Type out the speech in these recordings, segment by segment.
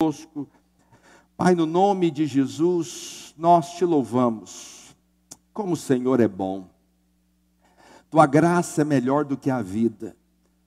conosco. Pai, no nome de Jesus, nós te louvamos. Como o Senhor é bom. Tua graça é melhor do que a vida.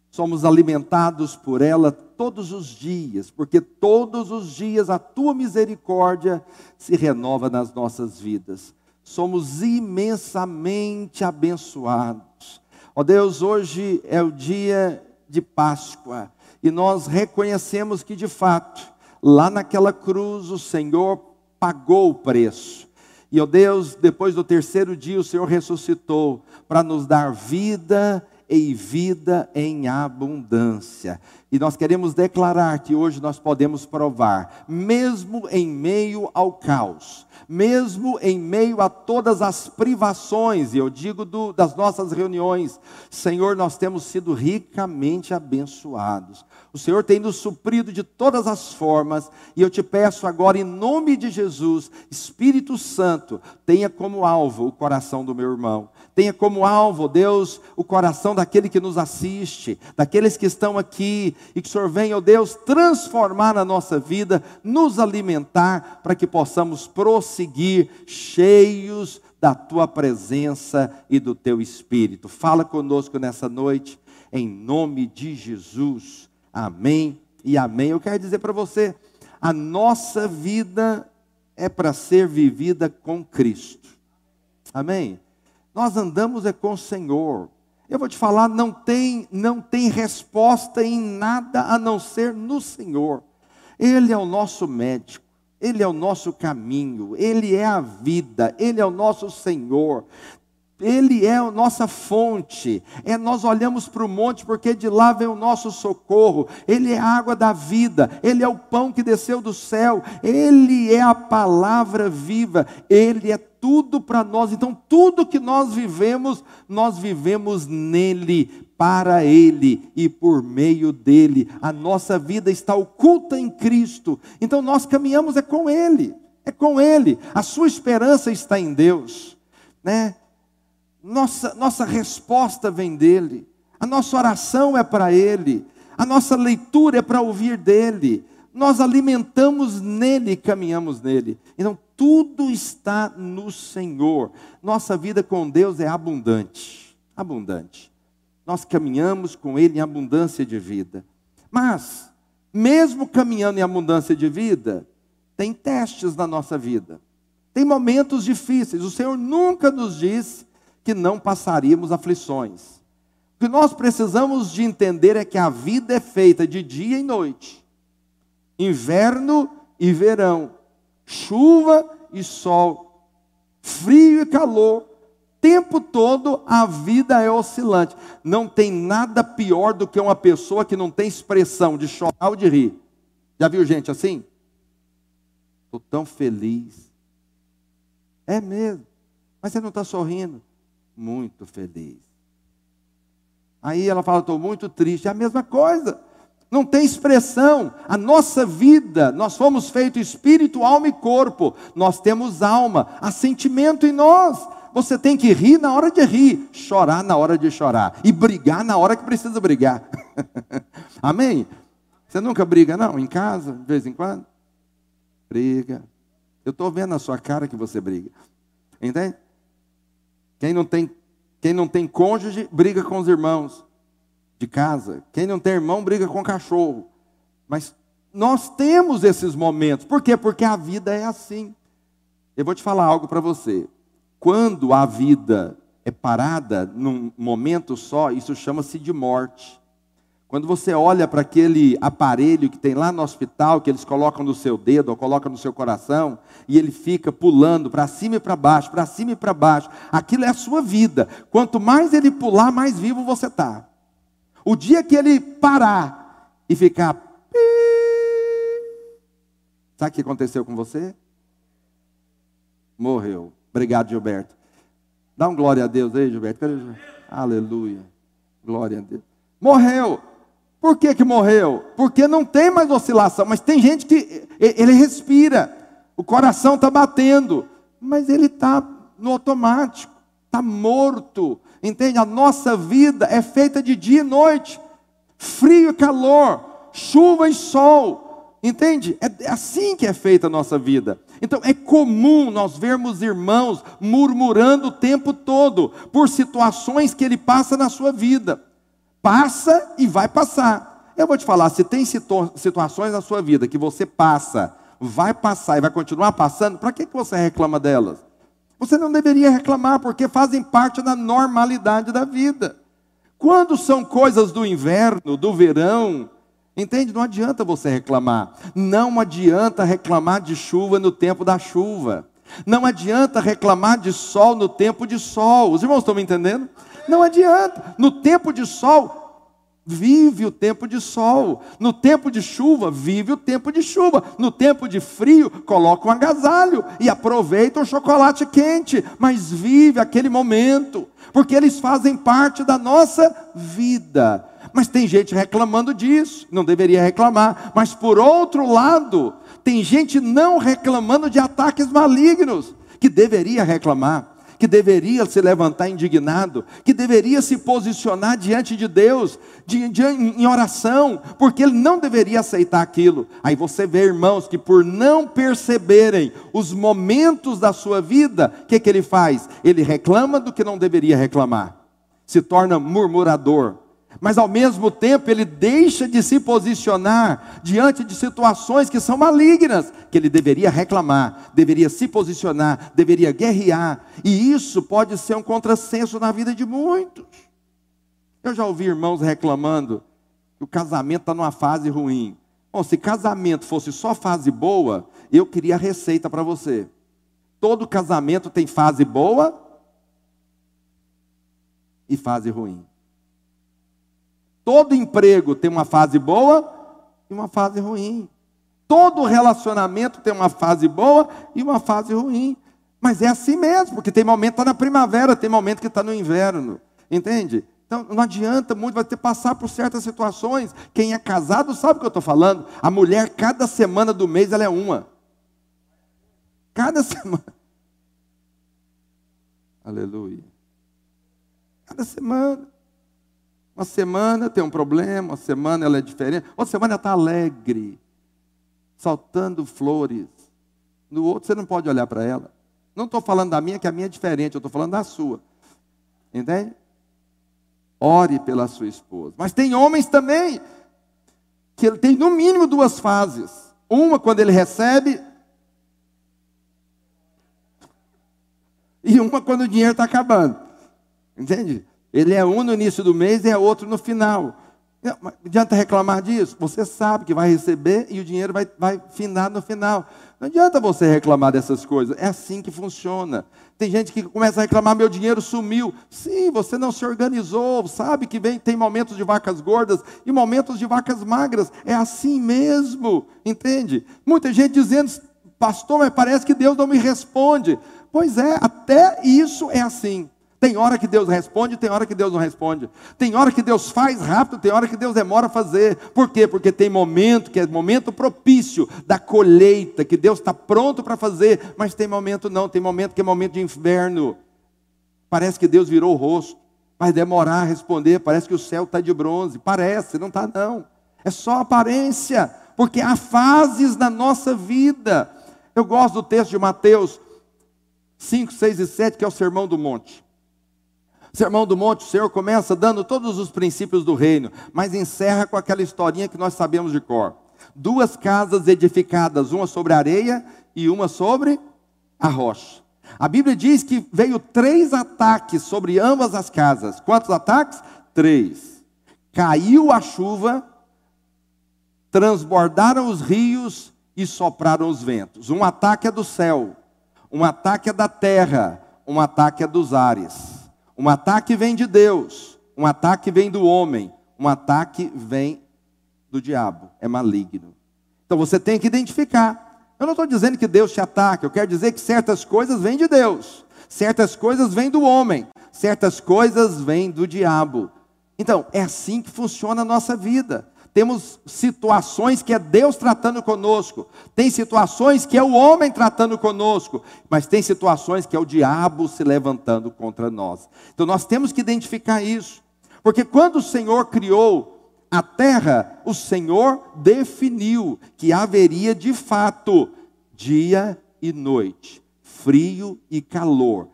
Somos alimentados por ela todos os dias, porque todos os dias a tua misericórdia se renova nas nossas vidas. Somos imensamente abençoados. Ó oh Deus, hoje é o dia de Páscoa e nós reconhecemos que de fato Lá naquela cruz, o Senhor pagou o preço. E, ó Deus, depois do terceiro dia, o Senhor ressuscitou para nos dar vida e vida em abundância. E nós queremos declarar que hoje nós podemos provar, mesmo em meio ao caos, mesmo em meio a todas as privações, e eu digo do, das nossas reuniões, Senhor, nós temos sido ricamente abençoados. O Senhor tem nos suprido de todas as formas, e eu te peço agora, em nome de Jesus, Espírito Santo, tenha como alvo o coração do meu irmão, tenha como alvo, Deus, o coração daquele que nos assiste, daqueles que estão aqui, e que o Senhor venha, ó Deus, transformar na nossa vida, nos alimentar, para que possamos prosseguir cheios da tua presença e do teu espírito. Fala conosco nessa noite, em nome de Jesus. Amém e amém. Eu quero dizer para você, a nossa vida é para ser vivida com Cristo. Amém. Nós andamos é com o Senhor. Eu vou te falar, não tem, não tem resposta em nada a não ser no Senhor. Ele é o nosso médico, ele é o nosso caminho, ele é a vida, ele é o nosso Senhor. Ele é a nossa fonte. É, nós olhamos para o monte porque de lá vem o nosso socorro. Ele é a água da vida. Ele é o pão que desceu do céu. Ele é a palavra viva. Ele é tudo para nós. Então, tudo que nós vivemos, nós vivemos nele, para ele e por meio dele. A nossa vida está oculta em Cristo. Então, nós caminhamos é com ele. É com ele. A sua esperança está em Deus, né? Nossa, nossa resposta vem dele, a nossa oração é para ele, a nossa leitura é para ouvir dele, nós alimentamos nele e caminhamos nele. Então, tudo está no Senhor. Nossa vida com Deus é abundante, abundante. Nós caminhamos com Ele em abundância de vida. Mas, mesmo caminhando em abundância de vida, tem testes na nossa vida. Tem momentos difíceis. O Senhor nunca nos disse que não passaríamos aflições. O que nós precisamos de entender é que a vida é feita de dia e noite, inverno e verão, chuva e sol, frio e calor, tempo todo a vida é oscilante. Não tem nada pior do que uma pessoa que não tem expressão de chorar ou de rir. Já viu gente assim? Estou tão feliz. É mesmo. Mas você não está sorrindo muito feliz. Aí ela fala, estou muito triste. É a mesma coisa. Não tem expressão. A nossa vida, nós fomos feitos espírito, alma e corpo. Nós temos alma, há sentimento em nós. Você tem que rir na hora de rir, chorar na hora de chorar e brigar na hora que precisa brigar. Amém? Você nunca briga, não? Em casa, de vez em quando? Briga. Eu estou vendo na sua cara que você briga. Entende? Quem não tem, quem não tem cônjuge, briga com os irmãos de casa. Quem não tem irmão, briga com o cachorro. Mas nós temos esses momentos. Por quê? Porque a vida é assim. Eu vou te falar algo para você. Quando a vida é parada num momento só, isso chama-se de morte. Quando você olha para aquele aparelho que tem lá no hospital, que eles colocam no seu dedo ou colocam no seu coração, e ele fica pulando para cima e para baixo, para cima e para baixo, aquilo é a sua vida. Quanto mais ele pular, mais vivo você está. O dia que ele parar e ficar. Sabe o que aconteceu com você? Morreu. Obrigado, Gilberto. Dá um glória a Deus aí, Gilberto. Aleluia. Glória a Deus. Morreu. Por que, que morreu? Porque não tem mais oscilação, mas tem gente que ele respira, o coração está batendo, mas ele está no automático, está morto. Entende? A nossa vida é feita de dia e noite, frio e calor, chuva e sol. Entende? É assim que é feita a nossa vida. Então é comum nós vermos irmãos murmurando o tempo todo por situações que ele passa na sua vida. Passa e vai passar. Eu vou te falar, se tem situ situações na sua vida que você passa, vai passar e vai continuar passando, para que, que você reclama delas? Você não deveria reclamar, porque fazem parte da normalidade da vida. Quando são coisas do inverno, do verão, Entende? Não adianta você reclamar. Não adianta reclamar de chuva no tempo da chuva. Não adianta reclamar de sol no tempo de sol. Os irmãos estão me entendendo? Não adianta. No tempo de sol, vive o tempo de sol. No tempo de chuva, vive o tempo de chuva. No tempo de frio, coloca um agasalho e aproveita um chocolate quente, mas vive aquele momento, porque eles fazem parte da nossa vida. Mas tem gente reclamando disso, não deveria reclamar. Mas por outro lado, tem gente não reclamando de ataques malignos, que deveria reclamar, que deveria se levantar indignado, que deveria se posicionar diante de Deus, de, de, em oração, porque ele não deveria aceitar aquilo. Aí você vê, irmãos, que por não perceberem os momentos da sua vida, o que, que ele faz? Ele reclama do que não deveria reclamar, se torna murmurador, mas ao mesmo tempo ele deixa de se posicionar diante de situações que são malignas, que ele deveria reclamar, deveria se posicionar, deveria guerrear, e isso pode ser um contrassenso na vida de muitos. Eu já ouvi irmãos reclamando que o casamento está numa fase ruim. Bom, se casamento fosse só fase boa, eu queria a receita para você. Todo casamento tem fase boa e fase ruim. Todo emprego tem uma fase boa e uma fase ruim. Todo relacionamento tem uma fase boa e uma fase ruim. Mas é assim mesmo, porque tem momento que está na primavera, tem momento que está no inverno. Entende? Então não adianta muito, vai ter que passar por certas situações. Quem é casado sabe o que eu estou falando. A mulher, cada semana do mês, ela é uma. Cada semana. Aleluia. Cada semana. Uma semana tem um problema, uma semana ela é diferente, outra semana ela está alegre, saltando flores. No outro você não pode olhar para ela. Não estou falando da minha, que a minha é diferente, eu estou falando da sua. Entende? Ore pela sua esposa. Mas tem homens também que ele tem no mínimo duas fases. Uma quando ele recebe e uma quando o dinheiro está acabando. Entende? Ele é um no início do mês e é outro no final. Não, adianta reclamar disso? Você sabe que vai receber e o dinheiro vai, vai finar no final. Não adianta você reclamar dessas coisas. É assim que funciona. Tem gente que começa a reclamar: meu dinheiro sumiu. Sim, você não se organizou. Sabe que vem, tem momentos de vacas gordas e momentos de vacas magras. É assim mesmo. Entende? Muita gente dizendo: pastor, mas parece que Deus não me responde. Pois é, até isso é assim. Tem hora que Deus responde, tem hora que Deus não responde. Tem hora que Deus faz rápido, tem hora que Deus demora a fazer. Por quê? Porque tem momento que é momento propício da colheita, que Deus está pronto para fazer, mas tem momento não, tem momento que é momento de inverno. Parece que Deus virou o rosto, vai demorar a responder, parece que o céu está de bronze. Parece, não está não. É só aparência, porque há fases na nossa vida. Eu gosto do texto de Mateus 5, 6 e 7, que é o Sermão do Monte. Sermão do Monte, o Senhor começa dando todos os princípios do reino, mas encerra com aquela historinha que nós sabemos de cor. Duas casas edificadas, uma sobre areia e uma sobre a rocha. A Bíblia diz que veio três ataques sobre ambas as casas. Quantos ataques? Três. Caiu a chuva, transbordaram os rios e sopraram os ventos. Um ataque é do céu, um ataque é da terra, um ataque é dos ares. Um ataque vem de Deus, um ataque vem do homem, um ataque vem do diabo, é maligno. Então você tem que identificar. Eu não estou dizendo que Deus te ataque, eu quero dizer que certas coisas vêm de Deus, certas coisas vêm do homem, certas coisas vêm do diabo. Então, é assim que funciona a nossa vida. Temos situações que é Deus tratando conosco, tem situações que é o homem tratando conosco, mas tem situações que é o diabo se levantando contra nós. Então nós temos que identificar isso, porque quando o Senhor criou A terra, o Senhor definiu que haveria de fato dia e noite, frio e calor.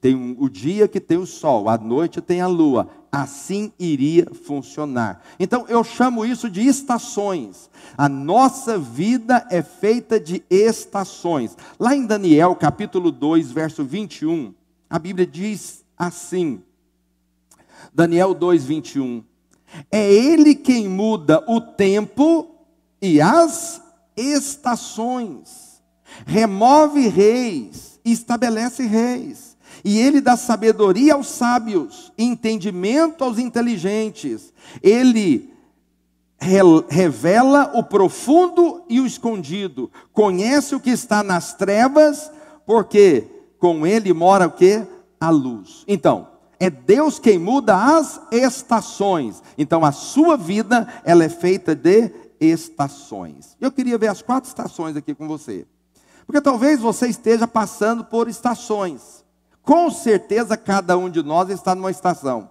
Tem o dia que tem o sol, a noite tem a lua. Assim iria funcionar. Então eu chamo isso de estações. A nossa vida é feita de estações. Lá em Daniel, capítulo 2, verso 21, a Bíblia diz assim: Daniel 2, 21. É Ele quem muda o tempo e as estações, remove reis estabelece reis e ele dá sabedoria aos sábios, entendimento aos inteligentes. Ele revela o profundo e o escondido. Conhece o que está nas trevas, porque com ele mora o que? A luz. Então, é Deus quem muda as estações. Então, a sua vida, ela é feita de estações. Eu queria ver as quatro estações aqui com você. Porque talvez você esteja passando por estações. Com certeza cada um de nós está numa estação.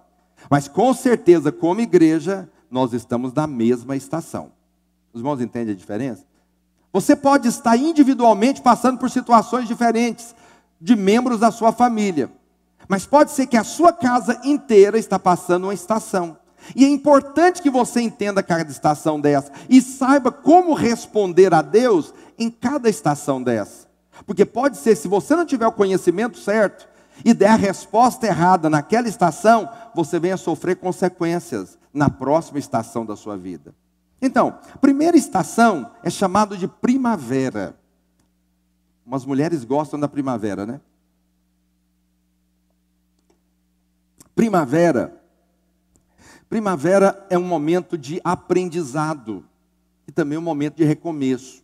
Mas com certeza, como igreja, nós estamos na mesma estação. Os irmãos entendem a diferença? Você pode estar individualmente passando por situações diferentes de membros da sua família. Mas pode ser que a sua casa inteira está passando uma estação. E é importante que você entenda cada estação dessa e saiba como responder a Deus em cada estação dessa. Porque pode ser, se você não tiver o conhecimento certo, e der a resposta errada naquela estação, você venha sofrer consequências na próxima estação da sua vida. Então, primeira estação é chamado de primavera. Umas mulheres gostam da primavera, né? Primavera. Primavera é um momento de aprendizado e também um momento de recomeço.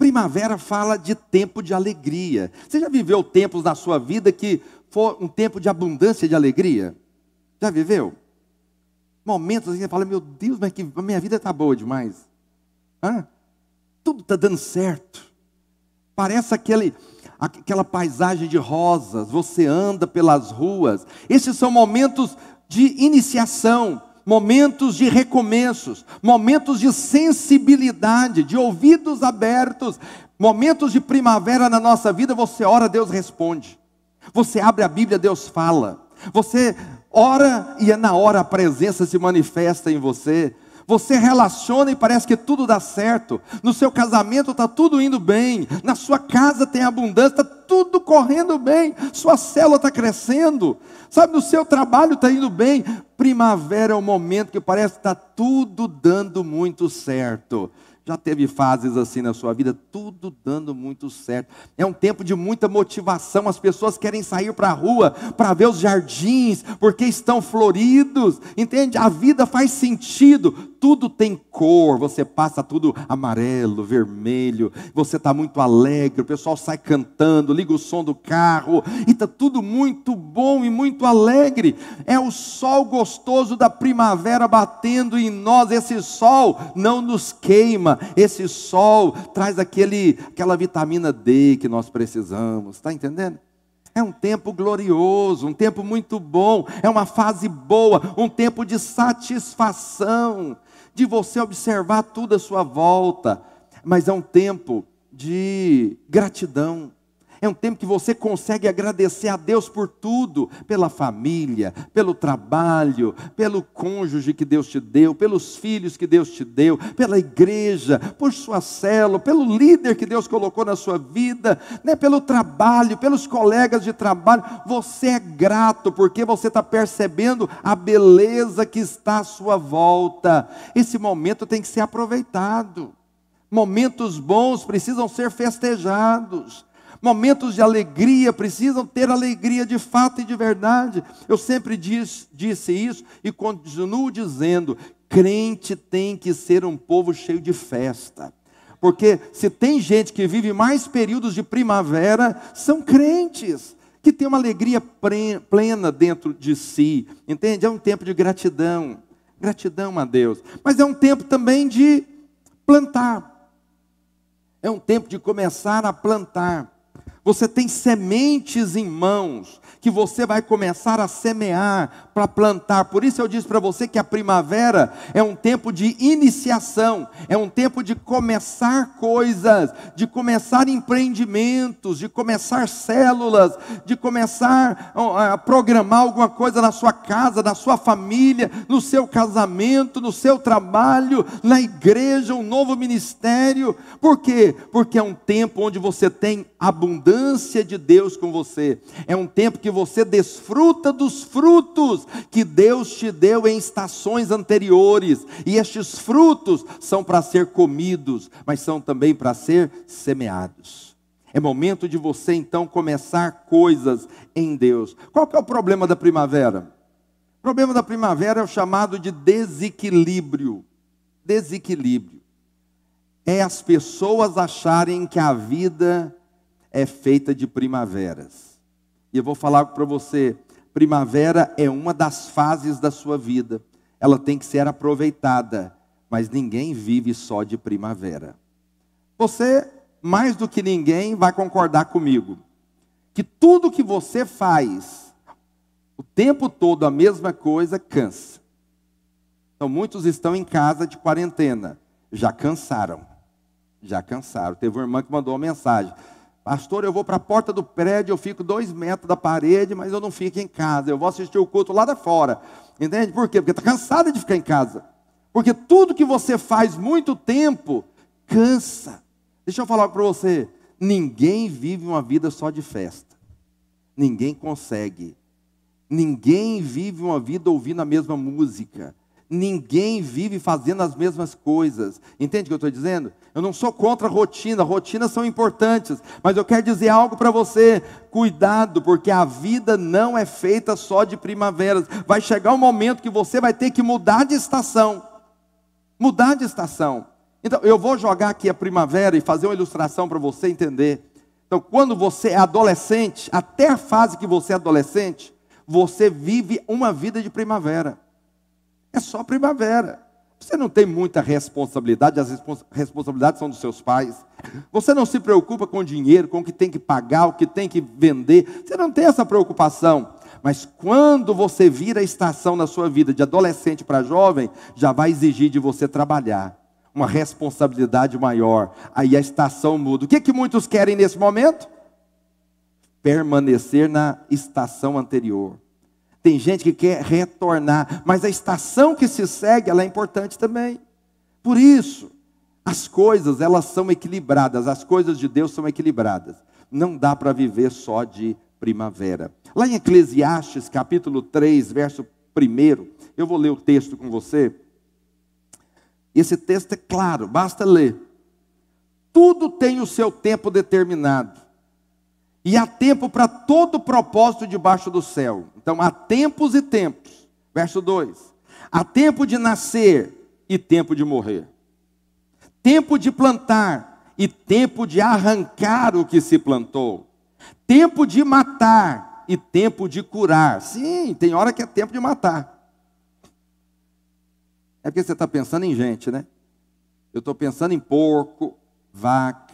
Primavera fala de tempo de alegria. Você já viveu tempos na sua vida que foi um tempo de abundância de alegria? Já viveu? Momentos assim, você fala, meu Deus, mas que a minha vida está boa demais. Hã? Tudo está dando certo. Parece aquele, aquela paisagem de rosas, você anda pelas ruas. Esses são momentos de iniciação, momentos de recomeços, momentos de sensibilidade, de ouvidos abertos, momentos de primavera na nossa vida, você ora, Deus responde. Você abre a Bíblia, Deus fala. Você ora e é na hora a presença se manifesta em você. Você relaciona e parece que tudo dá certo. No seu casamento está tudo indo bem. Na sua casa tem abundância, está tudo correndo bem. Sua célula está crescendo. Sabe, no seu trabalho está indo bem. Primavera é o momento que parece que está tudo dando muito certo. Já teve fases assim na sua vida, tudo dando muito certo. É um tempo de muita motivação. As pessoas querem sair para a rua para ver os jardins, porque estão floridos. Entende? A vida faz sentido. Tudo tem cor. Você passa tudo amarelo, vermelho. Você está muito alegre. O pessoal sai cantando, liga o som do carro. E está tudo muito bom e muito alegre. É o sol gostoso da primavera batendo em nós. Esse sol não nos queima esse sol traz aquele, aquela vitamina D que nós precisamos, está entendendo? É um tempo glorioso, um tempo muito bom, é uma fase boa, um tempo de satisfação, de você observar tudo à sua volta, mas é um tempo de gratidão, é um tempo que você consegue agradecer a Deus por tudo, pela família, pelo trabalho, pelo cônjuge que Deus te deu, pelos filhos que Deus te deu, pela igreja, por sua célula, pelo líder que Deus colocou na sua vida, né, pelo trabalho, pelos colegas de trabalho. Você é grato porque você está percebendo a beleza que está à sua volta. Esse momento tem que ser aproveitado. Momentos bons precisam ser festejados. Momentos de alegria precisam ter alegria de fato e de verdade. Eu sempre diz, disse isso e continuo dizendo: crente tem que ser um povo cheio de festa. Porque se tem gente que vive mais períodos de primavera, são crentes que têm uma alegria plena dentro de si, entende? É um tempo de gratidão, gratidão a Deus, mas é um tempo também de plantar, é um tempo de começar a plantar. Você tem sementes em mãos que você vai começar a semear, para plantar. Por isso eu disse para você que a primavera é um tempo de iniciação, é um tempo de começar coisas, de começar empreendimentos, de começar células, de começar a programar alguma coisa na sua casa, na sua família, no seu casamento, no seu trabalho, na igreja, um novo ministério. Por quê? Porque é um tempo onde você tem abundância de Deus com você. É um tempo que você desfruta dos frutos que Deus te deu em estações anteriores, e estes frutos são para ser comidos, mas são também para ser semeados. É momento de você então começar coisas em Deus. Qual que é o problema da primavera? O problema da primavera é o chamado de desequilíbrio. Desequilíbrio. É as pessoas acharem que a vida é feita de primaveras. E eu vou falar para você, primavera é uma das fases da sua vida. Ela tem que ser aproveitada, mas ninguém vive só de primavera. Você, mais do que ninguém, vai concordar comigo que tudo que você faz o tempo todo a mesma coisa cansa. Então muitos estão em casa de quarentena, já cansaram. Já cansaram. Teve uma irmã que mandou uma mensagem. Pastor, eu vou para a porta do prédio, eu fico dois metros da parede, mas eu não fico em casa. Eu vou assistir o culto lá da fora. Entende? Por quê? Porque está cansada de ficar em casa. Porque tudo que você faz muito tempo cansa. Deixa eu falar para você: ninguém vive uma vida só de festa. Ninguém consegue. Ninguém vive uma vida ouvindo a mesma música. Ninguém vive fazendo as mesmas coisas. Entende o que eu estou dizendo? Eu não sou contra a rotina, rotinas são importantes, mas eu quero dizer algo para você: cuidado, porque a vida não é feita só de primaveras. Vai chegar um momento que você vai ter que mudar de estação. Mudar de estação. Então, eu vou jogar aqui a primavera e fazer uma ilustração para você entender. Então, quando você é adolescente, até a fase que você é adolescente, você vive uma vida de primavera. É só primavera. Você não tem muita responsabilidade, as responsabilidades são dos seus pais. Você não se preocupa com dinheiro, com o que tem que pagar, o que tem que vender. Você não tem essa preocupação. Mas quando você vira a estação na sua vida de adolescente para jovem, já vai exigir de você trabalhar, uma responsabilidade maior. Aí a estação muda. O que, que muitos querem nesse momento? Permanecer na estação anterior. Tem gente que quer retornar, mas a estação que se segue, ela é importante também. Por isso, as coisas, elas são equilibradas, as coisas de Deus são equilibradas. Não dá para viver só de primavera. Lá em Eclesiastes, capítulo 3, verso 1, eu vou ler o texto com você. Esse texto é claro, basta ler. Tudo tem o seu tempo determinado. E há tempo para todo propósito debaixo do céu. Então há tempos e tempos. Verso 2: Há tempo de nascer e tempo de morrer. Tempo de plantar e tempo de arrancar o que se plantou. Tempo de matar e tempo de curar. Sim, tem hora que é tempo de matar. É porque você está pensando em gente, né? Eu estou pensando em porco, vaca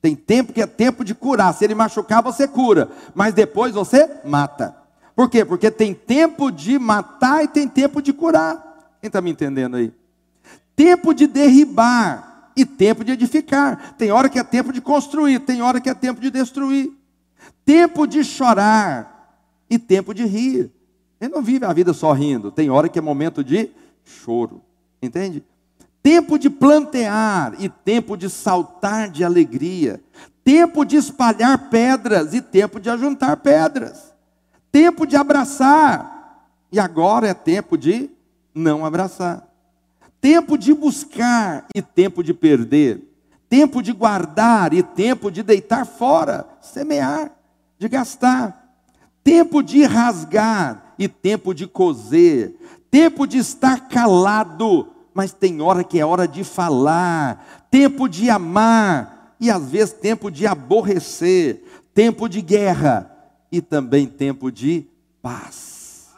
tem tempo que é tempo de curar. Se ele machucar, você cura. Mas depois você mata. Por quê? Porque tem tempo de matar e tem tempo de curar. Quem está me entendendo aí? Tempo de derribar e tempo de edificar. Tem hora que é tempo de construir, tem hora que é tempo de destruir. Tempo de chorar e tempo de rir. Ele não vive a vida só rindo. Tem hora que é momento de choro. Entende? Tempo de plantear e tempo de saltar de alegria, tempo de espalhar pedras e tempo de ajuntar pedras, tempo de abraçar. E agora é tempo de não abraçar, tempo de buscar e tempo de perder, tempo de guardar e tempo de deitar fora, semear, de gastar, tempo de rasgar e tempo de coser, tempo de estar calado mas tem hora que é hora de falar, tempo de amar e às vezes tempo de aborrecer, tempo de guerra e também tempo de paz.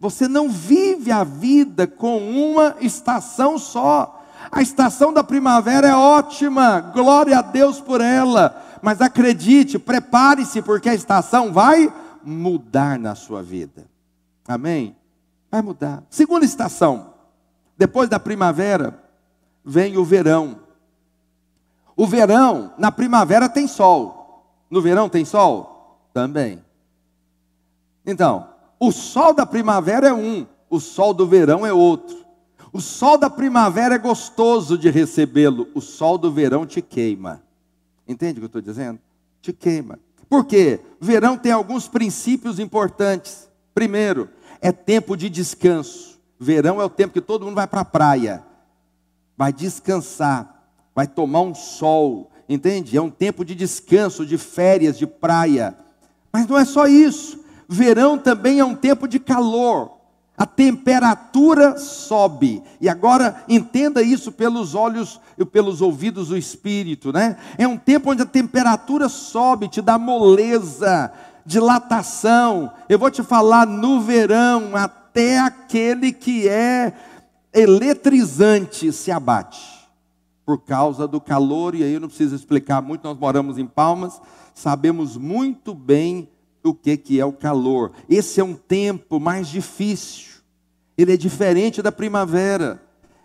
Você não vive a vida com uma estação só. A estação da primavera é ótima, glória a Deus por ela, mas acredite, prepare-se, porque a estação vai mudar na sua vida. Amém? Vai mudar. Segunda estação, depois da primavera, vem o verão. O verão, na primavera tem sol. No verão tem sol? Também. Então, o sol da primavera é um, o sol do verão é outro. O sol da primavera é gostoso de recebê-lo, o sol do verão te queima. Entende o que eu estou dizendo? Te queima. Por quê? Verão tem alguns princípios importantes. Primeiro, é tempo de descanso. Verão é o tempo que todo mundo vai para a praia, vai descansar, vai tomar um sol, entende? É um tempo de descanso, de férias, de praia. Mas não é só isso. Verão também é um tempo de calor a temperatura sobe. E agora entenda isso pelos olhos e pelos ouvidos do espírito, né? É um tempo onde a temperatura sobe, te dá moleza, dilatação. Eu vou te falar no verão, até aquele que é eletrizante se abate por causa do calor, e aí eu não preciso explicar muito, nós moramos em Palmas, sabemos muito bem o que, que é o calor. Esse é um tempo mais difícil, ele é diferente da primavera.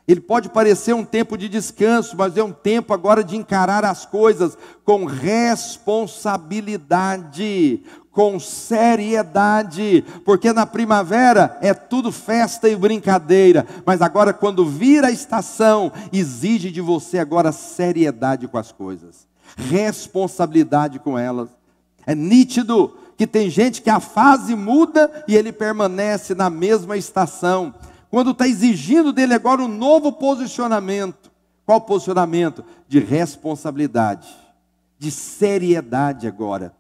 Ele pode parecer um tempo de descanso, mas é um tempo agora de encarar as coisas com responsabilidade, com seriedade, porque na primavera é tudo festa e brincadeira, mas agora quando vira a estação, exige de você agora seriedade com as coisas, responsabilidade com elas. É nítido que tem gente que a fase muda e ele permanece na mesma estação. Quando está exigindo dele agora um novo posicionamento. Qual posicionamento? De responsabilidade, de seriedade agora.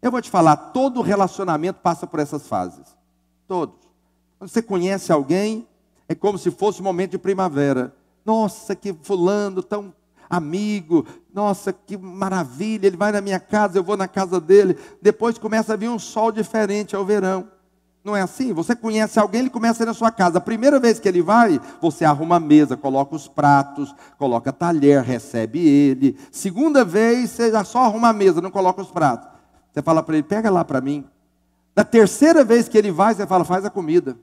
Eu vou te falar, todo relacionamento passa por essas fases. Todos. Quando você conhece alguém, é como se fosse um momento de primavera. Nossa, que fulano tão amigo, nossa, que maravilha, ele vai na minha casa, eu vou na casa dele. Depois começa a vir um sol diferente ao verão. Não é assim? Você conhece alguém, ele começa a ir na sua casa. A primeira vez que ele vai, você arruma a mesa, coloca os pratos, coloca talher, recebe ele. Segunda vez, você já só arruma a mesa, não coloca os pratos. Você fala para ele, pega lá para mim. Da terceira vez que ele vai, você fala, faz a comida.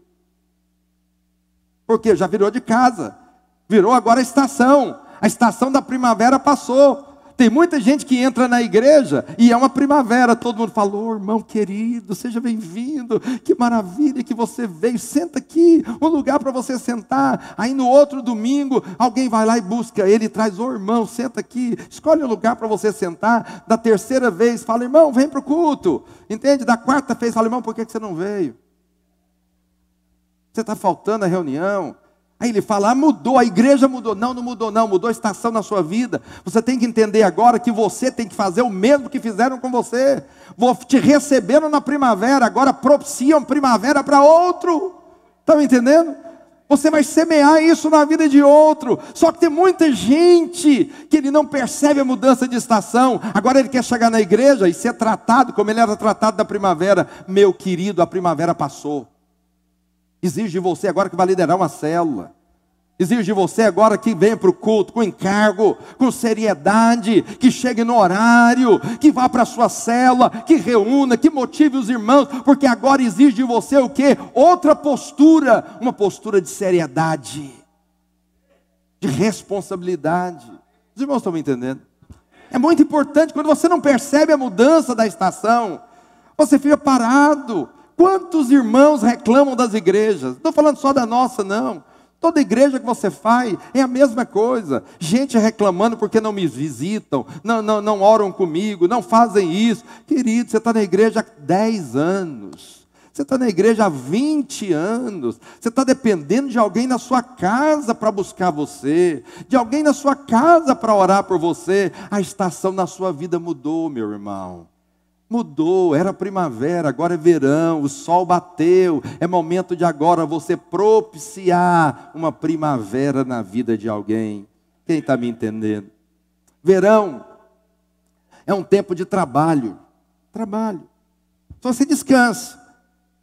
Porque já virou de casa. Virou agora a estação a estação da primavera passou. Tem muita gente que entra na igreja e é uma primavera, todo mundo falou, oh, irmão querido, seja bem-vindo, que maravilha que você veio, senta aqui, um lugar para você sentar. Aí no outro domingo, alguém vai lá e busca ele, traz, ô oh, irmão, senta aqui, escolhe um lugar para você sentar. Da terceira vez, fala, irmão, vem para o culto, entende? Da quarta vez, fala, irmão, por que você não veio? Você está faltando a reunião. Aí ele fala: ah, mudou, a igreja mudou. Não, não mudou, não, mudou a estação na sua vida. Você tem que entender agora que você tem que fazer o mesmo que fizeram com você. Te receberam na primavera, agora propiciam primavera para outro. Estão entendendo? Você vai semear isso na vida de outro. Só que tem muita gente que ele não percebe a mudança de estação. Agora ele quer chegar na igreja e ser tratado como ele era tratado da primavera. Meu querido, a primavera passou. Exige de você agora que vai liderar uma célula. Exige de você agora que venha para o culto com encargo, com seriedade, que chegue no horário, que vá para a sua célula, que reúna, que motive os irmãos, porque agora exige de você o que? Outra postura, uma postura de seriedade, de responsabilidade. Os irmãos estão me entendendo? É muito importante quando você não percebe a mudança da estação, você fica parado, Quantos irmãos reclamam das igrejas? Não estou falando só da nossa, não. Toda igreja que você faz é a mesma coisa. Gente reclamando porque não me visitam, não, não, não oram comigo, não fazem isso. Querido, você está na igreja há 10 anos. Você está na igreja há 20 anos. Você está dependendo de alguém na sua casa para buscar você, de alguém na sua casa para orar por você. A estação na sua vida mudou, meu irmão. Mudou, era primavera, agora é verão, o sol bateu, é momento de agora você propiciar uma primavera na vida de alguém. Quem está me entendendo? Verão é um tempo de trabalho. Trabalho. Só se descansa,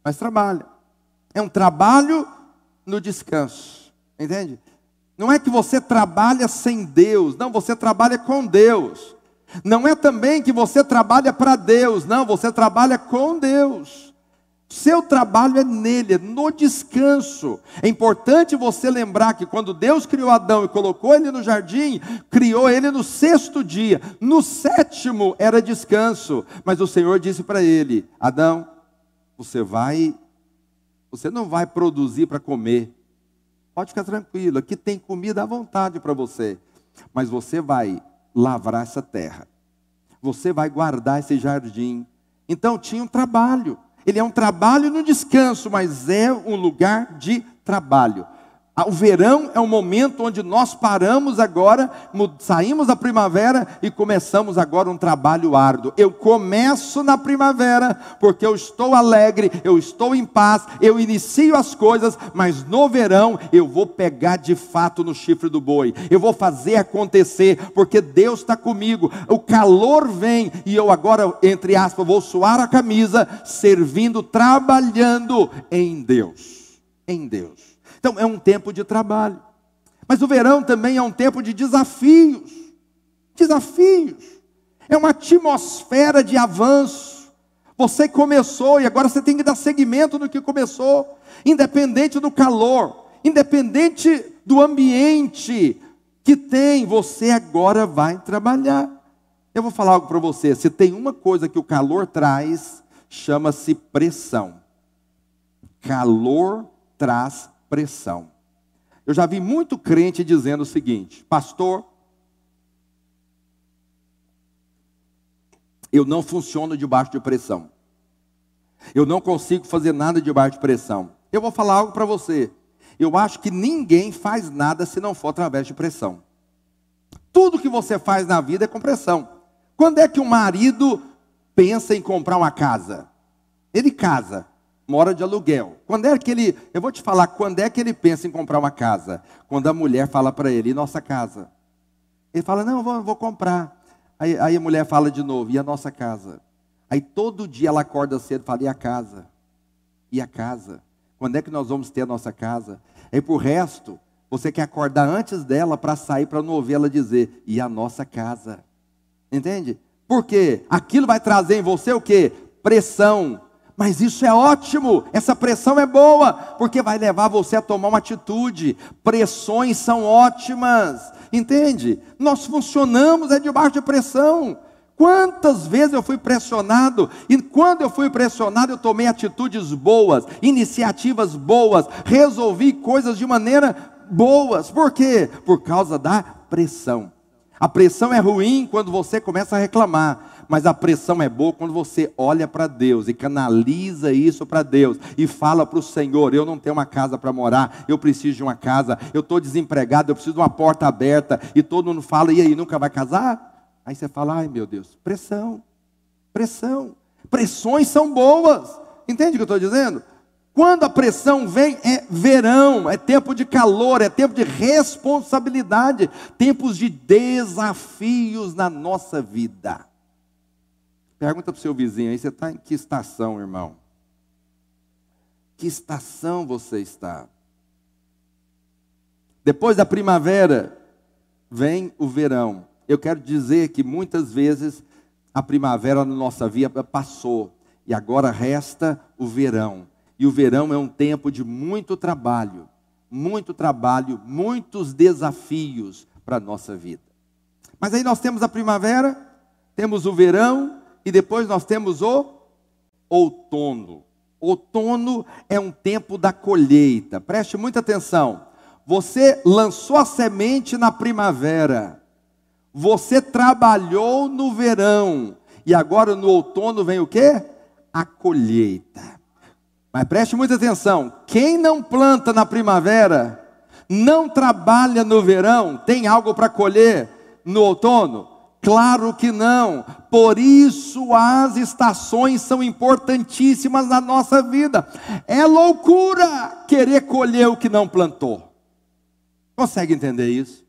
mas trabalha. É um trabalho no descanso. Entende? Não é que você trabalha sem Deus, não, você trabalha com Deus. Não é também que você trabalha para Deus, não, você trabalha com Deus. Seu trabalho é nele, é no descanso. É importante você lembrar que quando Deus criou Adão e colocou ele no jardim, criou ele no sexto dia. No sétimo era descanso. Mas o Senhor disse para ele: Adão, você vai, você não vai produzir para comer. Pode ficar tranquilo, aqui tem comida à vontade para você. Mas você vai lavrar essa terra. Você vai guardar esse jardim. Então tinha um trabalho. Ele é um trabalho no descanso, mas é um lugar de trabalho. O verão é um momento onde nós paramos agora, saímos da primavera e começamos agora um trabalho árduo. Eu começo na primavera porque eu estou alegre, eu estou em paz, eu inicio as coisas, mas no verão eu vou pegar de fato no chifre do boi, eu vou fazer acontecer, porque Deus está comigo. O calor vem e eu agora, entre aspas, vou suar a camisa, servindo, trabalhando em Deus. Em Deus. Então é um tempo de trabalho. Mas o verão também é um tempo de desafios. Desafios. É uma atmosfera de avanço. Você começou e agora você tem que dar seguimento no que começou, independente do calor, independente do ambiente que tem, você agora vai trabalhar. Eu vou falar algo para você. Se tem uma coisa que o calor traz, chama-se pressão. Calor traz pressão. Eu já vi muito crente dizendo o seguinte: Pastor, eu não funciono debaixo de pressão. Eu não consigo fazer nada debaixo de pressão. Eu vou falar algo para você. Eu acho que ninguém faz nada se não for através de pressão. Tudo que você faz na vida é com pressão. Quando é que um marido pensa em comprar uma casa? Ele casa mora de aluguel. Quando é que ele, eu vou te falar, quando é que ele pensa em comprar uma casa? Quando a mulher fala para ele, e nossa casa? Ele fala, não, vou, vou comprar. Aí, aí, a mulher fala de novo, e a nossa casa? Aí todo dia ela acorda cedo e fala, e a casa? E a casa? Quando é que nós vamos ter a nossa casa? Aí por resto, você quer acordar antes dela para sair para não ouvir ela dizer, e a nossa casa? Entende? Porque aquilo vai trazer em você o que? Pressão, mas isso é ótimo, essa pressão é boa, porque vai levar você a tomar uma atitude. Pressões são ótimas, entende? Nós funcionamos é debaixo de pressão. Quantas vezes eu fui pressionado, e quando eu fui pressionado, eu tomei atitudes boas, iniciativas boas, resolvi coisas de maneira boas. Por quê? Por causa da pressão. A pressão é ruim quando você começa a reclamar mas a pressão é boa quando você olha para Deus e canaliza isso para Deus e fala para o Senhor: eu não tenho uma casa para morar, eu preciso de uma casa, eu estou desempregado, eu preciso de uma porta aberta, e todo mundo fala: e aí, nunca vai casar? Aí você fala: ai meu Deus, pressão, pressão, pressões são boas, entende o que eu estou dizendo? Quando a pressão vem, é verão, é tempo de calor, é tempo de responsabilidade, tempos de desafios na nossa vida. Pergunta para o seu vizinho aí, você está em que estação, irmão? Que estação você está? Depois da primavera, vem o verão. Eu quero dizer que muitas vezes a primavera na nossa vida passou e agora resta o verão. E o verão é um tempo de muito trabalho, muito trabalho, muitos desafios para a nossa vida. Mas aí nós temos a primavera, temos o verão e depois nós temos o outono. Outono é um tempo da colheita. Preste muita atenção. Você lançou a semente na primavera. Você trabalhou no verão. E agora no outono vem o quê? A colheita. Mas preste muita atenção. Quem não planta na primavera, não trabalha no verão, tem algo para colher no outono? Claro que não. Por isso as estações são importantíssimas na nossa vida. É loucura querer colher o que não plantou. Consegue entender isso?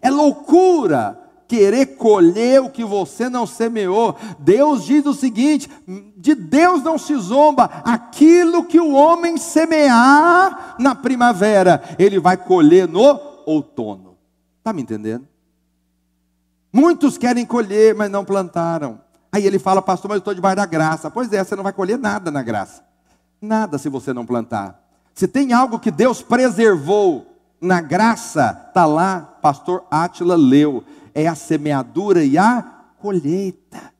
É loucura querer colher o que você não semeou. Deus diz o seguinte: de Deus não se zomba, aquilo que o homem semear na primavera, ele vai colher no outono. Está me entendendo? Muitos querem colher, mas não plantaram. Aí ele fala, pastor, mas eu estou debaixo da graça. Pois é, você não vai colher nada na graça. Nada se você não plantar. Se tem algo que Deus preservou na graça, está lá, pastor Átila leu. É a semeadura e a colheita.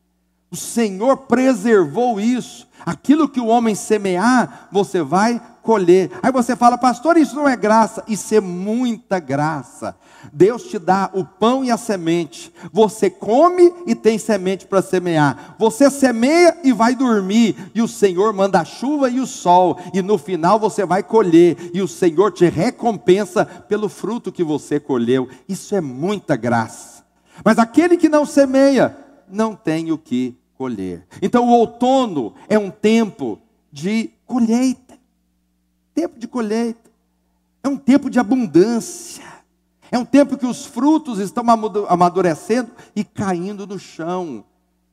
O Senhor preservou isso. Aquilo que o homem semear, você vai colher. Aí você fala, pastor, isso não é graça. Isso é muita graça. Deus te dá o pão e a semente. Você come e tem semente para semear. Você semeia e vai dormir. E o Senhor manda a chuva e o sol. E no final você vai colher. E o Senhor te recompensa pelo fruto que você colheu. Isso é muita graça. Mas aquele que não semeia, não tem o que colher. Então o outono é um tempo de colheita. Tempo de colheita. É um tempo de abundância. É um tempo que os frutos estão amadurecendo e caindo no chão,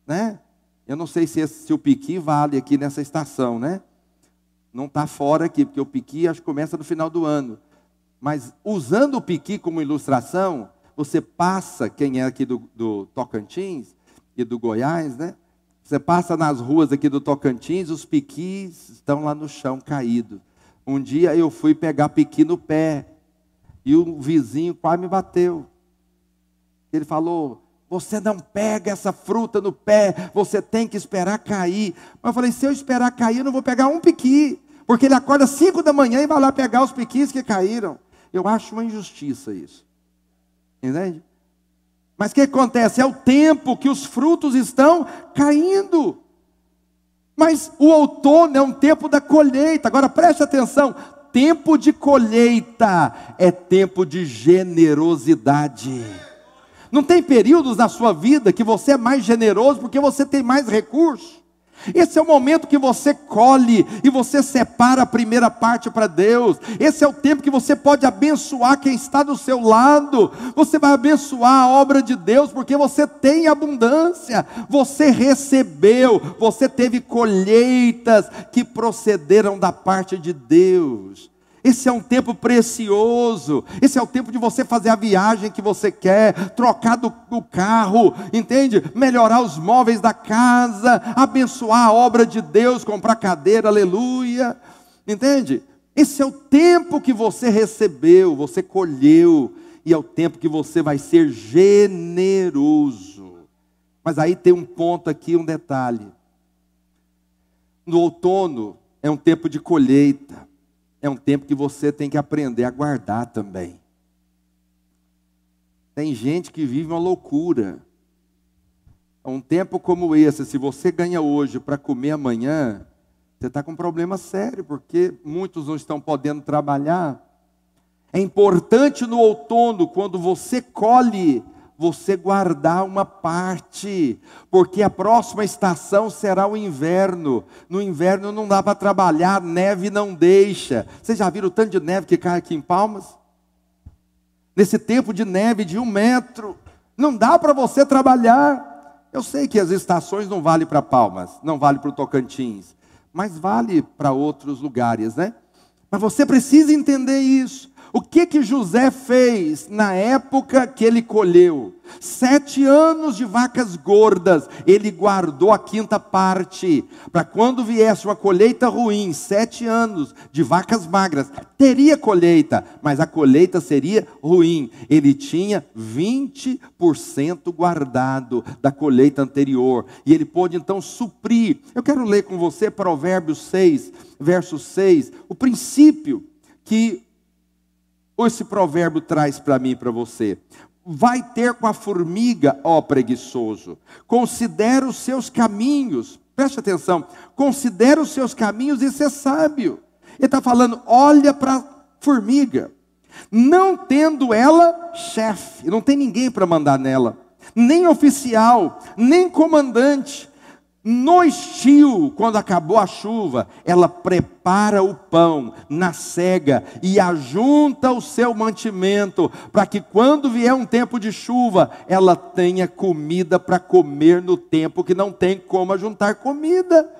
né? Eu não sei se, esse, se o piqui vale aqui nessa estação, né? Não está fora aqui, porque o piqui acho que começa no final do ano. Mas usando o piqui como ilustração, você passa, quem é aqui do, do Tocantins e do Goiás, né? Você passa nas ruas aqui do Tocantins, os piquis estão lá no chão caídos. Um dia eu fui pegar piqui no pé e o vizinho quase me bateu. Ele falou: Você não pega essa fruta no pé, você tem que esperar cair. Mas eu falei: Se eu esperar cair, eu não vou pegar um piqui. Porque ele acorda cinco da manhã e vai lá pegar os piquis que caíram. Eu acho uma injustiça isso. Entende? Mas o que acontece? É o tempo que os frutos estão caindo. Mas o outono é um tempo da colheita. Agora preste atenção: tempo de colheita é tempo de generosidade. Não tem períodos na sua vida que você é mais generoso porque você tem mais recursos. Esse é o momento que você colhe e você separa a primeira parte para Deus. Esse é o tempo que você pode abençoar quem está do seu lado. Você vai abençoar a obra de Deus porque você tem abundância. Você recebeu, você teve colheitas que procederam da parte de Deus. Esse é um tempo precioso. Esse é o tempo de você fazer a viagem que você quer, trocar do, do, carro, entende? Melhorar os móveis da casa, abençoar a obra de Deus, comprar cadeira, aleluia. Entende? Esse é o tempo que você recebeu, você colheu, e é o tempo que você vai ser generoso. Mas aí tem um ponto aqui, um detalhe. No outono é um tempo de colheita é um tempo que você tem que aprender a guardar também. Tem gente que vive uma loucura. Um tempo como esse, se você ganha hoje para comer amanhã, você está com um problema sério, porque muitos não estão podendo trabalhar. É importante no outono, quando você colhe você guardar uma parte, porque a próxima estação será o inverno. No inverno não dá para trabalhar, neve não deixa. Vocês já viram o tanto de neve que cai aqui em Palmas? Nesse tempo de neve de um metro, não dá para você trabalhar. Eu sei que as estações não valem para Palmas, não vale para o Tocantins, mas vale para outros lugares, né? Mas você precisa entender isso. O que que José fez na época que ele colheu? Sete anos de vacas gordas, ele guardou a quinta parte, para quando viesse uma colheita ruim, sete anos de vacas magras, teria colheita, mas a colheita seria ruim. Ele tinha 20% guardado da colheita anterior, e ele pôde então suprir. Eu quero ler com você Provérbios 6, verso 6, o princípio que esse provérbio traz para mim e para você. Vai ter com a formiga, ó preguiçoso. Considera os seus caminhos. Preste atenção. Considera os seus caminhos e ser sábio. Ele está falando, olha para a formiga. Não tendo ela chefe, não tem ninguém para mandar nela, nem oficial, nem comandante, no estio, quando acabou a chuva, ela prepara o pão na cega e ajunta o seu mantimento, para que quando vier um tempo de chuva, ela tenha comida para comer no tempo que não tem como ajuntar comida.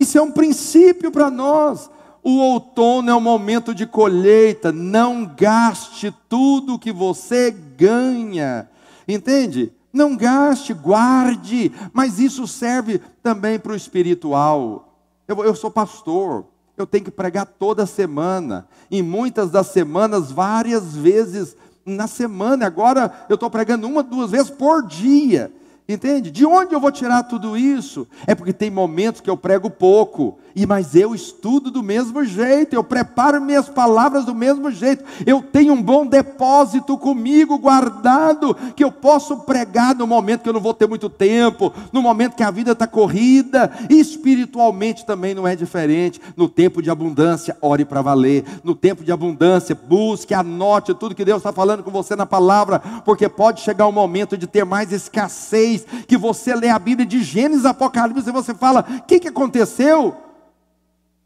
Isso é um princípio para nós. O outono é um momento de colheita, não gaste tudo que você ganha. Entende? Não gaste, guarde, mas isso serve também para o espiritual. Eu, eu sou pastor, eu tenho que pregar toda semana, em muitas das semanas, várias vezes na semana. Agora eu estou pregando uma, duas vezes por dia. Entende? De onde eu vou tirar tudo isso? É porque tem momentos que eu prego pouco, e mas eu estudo do mesmo jeito, eu preparo minhas palavras do mesmo jeito. Eu tenho um bom depósito comigo guardado que eu posso pregar no momento que eu não vou ter muito tempo, no momento que a vida está corrida. E espiritualmente também não é diferente. No tempo de abundância, ore para valer. No tempo de abundância, busque, anote tudo que Deus está falando com você na palavra, porque pode chegar um momento de ter mais escassez que você lê a Bíblia de Gênesis Apocalipse e você fala: o que, que aconteceu?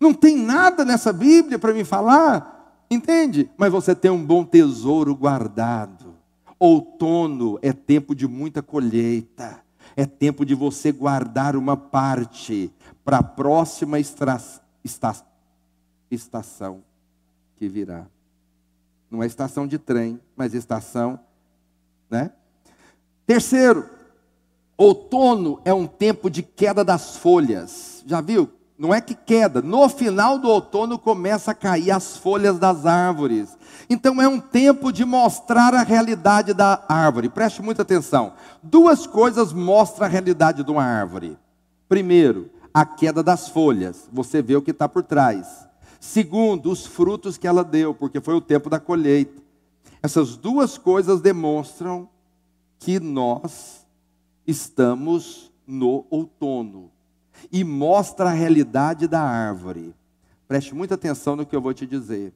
Não tem nada nessa Bíblia para me falar, entende? Mas você tem um bom tesouro guardado. Outono é tempo de muita colheita, é tempo de você guardar uma parte para a próxima esta, estação que virá. Não é estação de trem, mas estação, né? Terceiro, Outono é um tempo de queda das folhas. Já viu? Não é que queda, no final do outono começa a cair as folhas das árvores. Então é um tempo de mostrar a realidade da árvore. Preste muita atenção. Duas coisas mostram a realidade de uma árvore. Primeiro, a queda das folhas. Você vê o que está por trás. Segundo, os frutos que ela deu, porque foi o tempo da colheita. Essas duas coisas demonstram que nós estamos no outono e mostra a realidade da árvore. Preste muita atenção no que eu vou te dizer.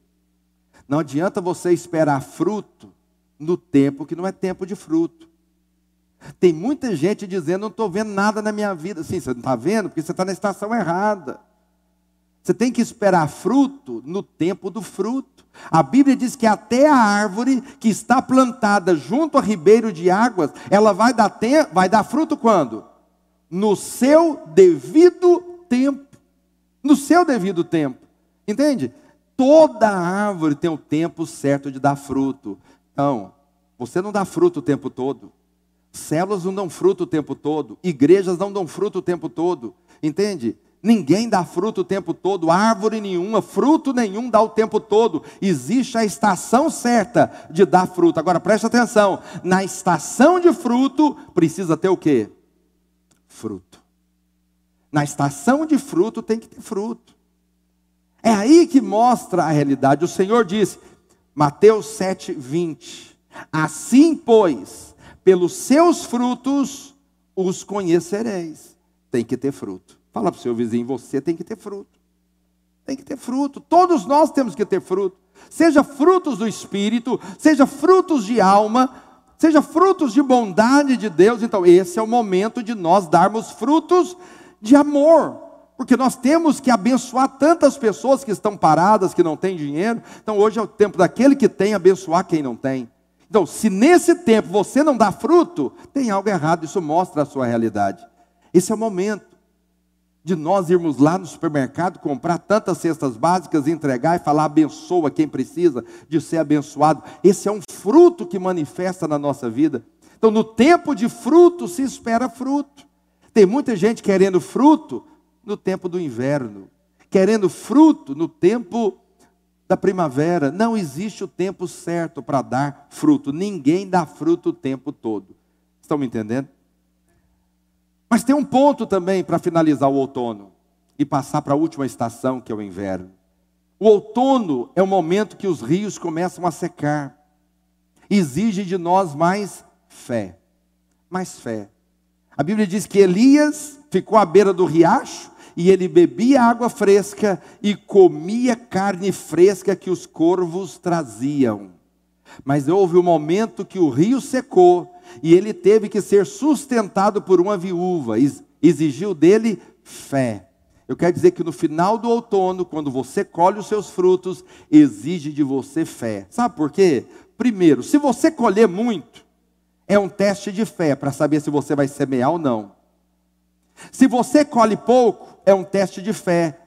Não adianta você esperar fruto no tempo que não é tempo de fruto. Tem muita gente dizendo: não estou vendo nada na minha vida. Sim, você não está vendo porque você está na estação errada. Você tem que esperar fruto no tempo do fruto. A Bíblia diz que até a árvore que está plantada junto a ribeiro de águas, ela vai dar, vai dar fruto quando? No seu devido tempo. No seu devido tempo. Entende? Toda árvore tem o tempo certo de dar fruto. Então, você não dá fruto o tempo todo. Células não dão fruto o tempo todo. Igrejas não dão fruto o tempo todo. Entende? Ninguém dá fruto o tempo todo, árvore nenhuma, fruto nenhum dá o tempo todo. Existe a estação certa de dar fruto. Agora preste atenção: na estação de fruto precisa ter o quê? Fruto. Na estação de fruto tem que ter fruto. É aí que mostra a realidade. O Senhor disse, Mateus 7, 20: Assim, pois, pelos seus frutos os conhecereis. Tem que ter fruto. Fala para o seu vizinho, você tem que ter fruto. Tem que ter fruto. Todos nós temos que ter fruto. Seja frutos do Espírito, seja frutos de alma, seja frutos de bondade de Deus. Então, esse é o momento de nós darmos frutos de amor. Porque nós temos que abençoar tantas pessoas que estão paradas, que não têm dinheiro. Então, hoje é o tempo daquele que tem abençoar quem não tem. Então, se nesse tempo você não dá fruto, tem algo errado, isso mostra a sua realidade. Esse é o momento de nós irmos lá no supermercado comprar tantas cestas básicas, entregar e falar abençoa quem precisa de ser abençoado. Esse é um fruto que manifesta na nossa vida. Então, no tempo de fruto se espera fruto. Tem muita gente querendo fruto no tempo do inverno, querendo fruto no tempo da primavera. Não existe o tempo certo para dar fruto. Ninguém dá fruto o tempo todo. Estão me entendendo? Mas tem um ponto também para finalizar o outono e passar para a última estação, que é o inverno. O outono é o momento que os rios começam a secar. Exige de nós mais fé. Mais fé. A Bíblia diz que Elias ficou à beira do riacho e ele bebia água fresca e comia carne fresca que os corvos traziam. Mas houve um momento que o rio secou e ele teve que ser sustentado por uma viúva, exigiu dele fé. Eu quero dizer que no final do outono, quando você colhe os seus frutos, exige de você fé. Sabe por quê? Primeiro, se você colher muito, é um teste de fé para saber se você vai semear ou não. Se você colhe pouco, é um teste de fé.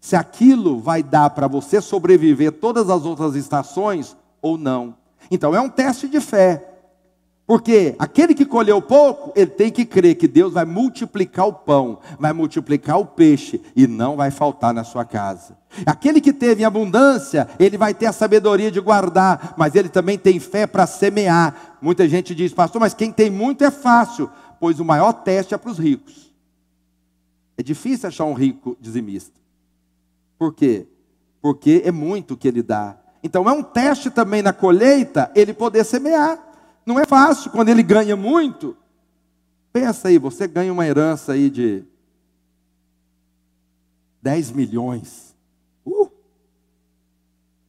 Se aquilo vai dar para você sobreviver todas as outras estações ou não. Então é um teste de fé. Porque aquele que colheu pouco, ele tem que crer que Deus vai multiplicar o pão, vai multiplicar o peixe e não vai faltar na sua casa. Aquele que teve abundância, ele vai ter a sabedoria de guardar, mas ele também tem fé para semear. Muita gente diz, pastor, mas quem tem muito é fácil, pois o maior teste é para os ricos. É difícil achar um rico dizimista. Por quê? Porque é muito que ele dá. Então é um teste também na colheita ele poder semear. Não é fácil quando ele ganha muito. Pensa aí, você ganha uma herança aí de 10 milhões. Uh!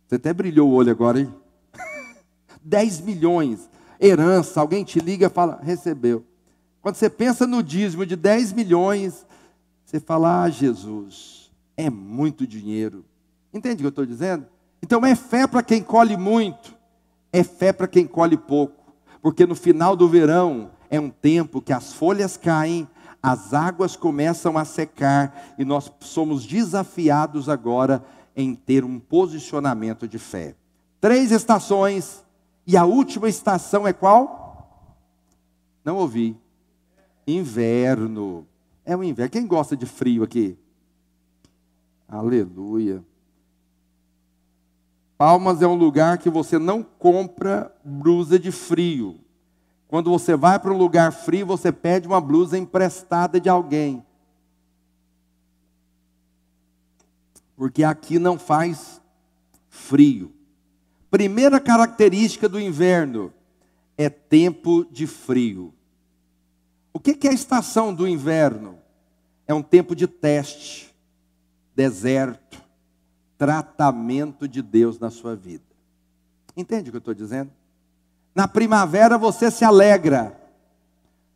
Você até brilhou o olho agora, hein? 10 milhões. Herança, alguém te liga e fala, recebeu. Quando você pensa no dízimo de 10 milhões, você fala, ah, Jesus, é muito dinheiro. Entende o que eu estou dizendo? Então é fé para quem colhe muito, é fé para quem colhe pouco porque no final do verão é um tempo que as folhas caem, as águas começam a secar e nós somos desafiados agora em ter um posicionamento de fé. Três estações e a última estação é qual? Não ouvi. Inverno. É o inverno. Quem gosta de frio aqui? Aleluia. Palmas é um lugar que você não compra blusa de frio. Quando você vai para um lugar frio, você pede uma blusa emprestada de alguém. Porque aqui não faz frio. Primeira característica do inverno é tempo de frio. O que é a estação do inverno? É um tempo de teste, deserto, tratamento de Deus na sua vida. Entende o que eu estou dizendo? Na primavera você se alegra,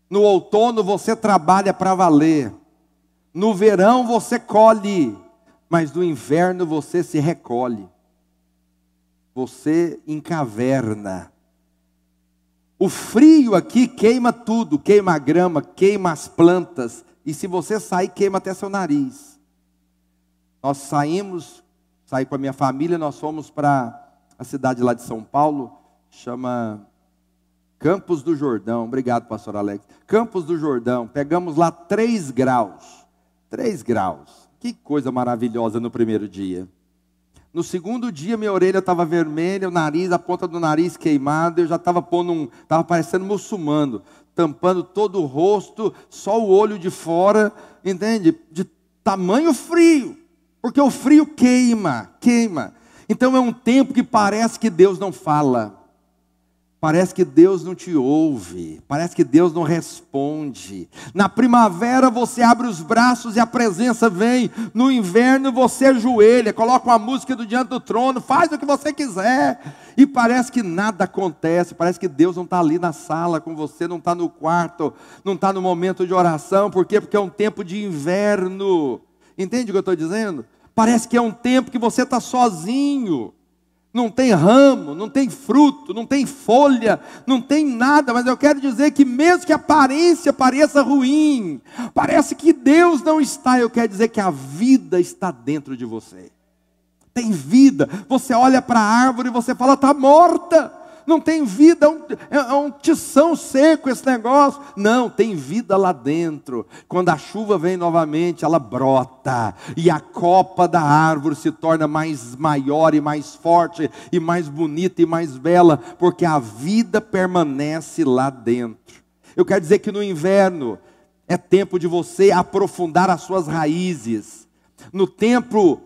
no outono você trabalha para valer, no verão você colhe, mas no inverno você se recolhe, você encaverna. O frio aqui queima tudo, queima a grama, queima as plantas, e se você sair, queima até seu nariz. Nós saímos saí com a minha família, nós fomos para a cidade lá de São Paulo, chama Campos do Jordão. Obrigado, pastor Alex. Campos do Jordão. Pegamos lá 3 graus. 3 graus. Que coisa maravilhosa no primeiro dia. No segundo dia, minha orelha estava vermelha, o nariz, a ponta do nariz queimada, eu já estava pondo um. Estava parecendo muçulmano, tampando todo o rosto, só o olho de fora, entende? De tamanho frio. Porque o frio queima, queima. Então é um tempo que parece que Deus não fala. Parece que Deus não te ouve, parece que Deus não responde. Na primavera você abre os braços e a presença vem. No inverno você ajoelha, coloca uma música do diante do trono, faz o que você quiser. E parece que nada acontece, parece que Deus não está ali na sala com você, não está no quarto, não está no momento de oração. Por quê? Porque é um tempo de inverno. Entende o que eu estou dizendo? Parece que é um tempo que você está sozinho. Não tem ramo, não tem fruto, não tem folha, não tem nada, mas eu quero dizer que, mesmo que a aparência pareça ruim, parece que Deus não está, eu quero dizer que a vida está dentro de você. Tem vida. Você olha para a árvore e você fala, está morta não tem vida, é, é um tição seco esse negócio. Não, tem vida lá dentro. Quando a chuva vem novamente, ela brota, e a copa da árvore se torna mais maior e mais forte, e mais bonita e mais bela, porque a vida permanece lá dentro. Eu quero dizer que no inverno é tempo de você aprofundar as suas raízes. No tempo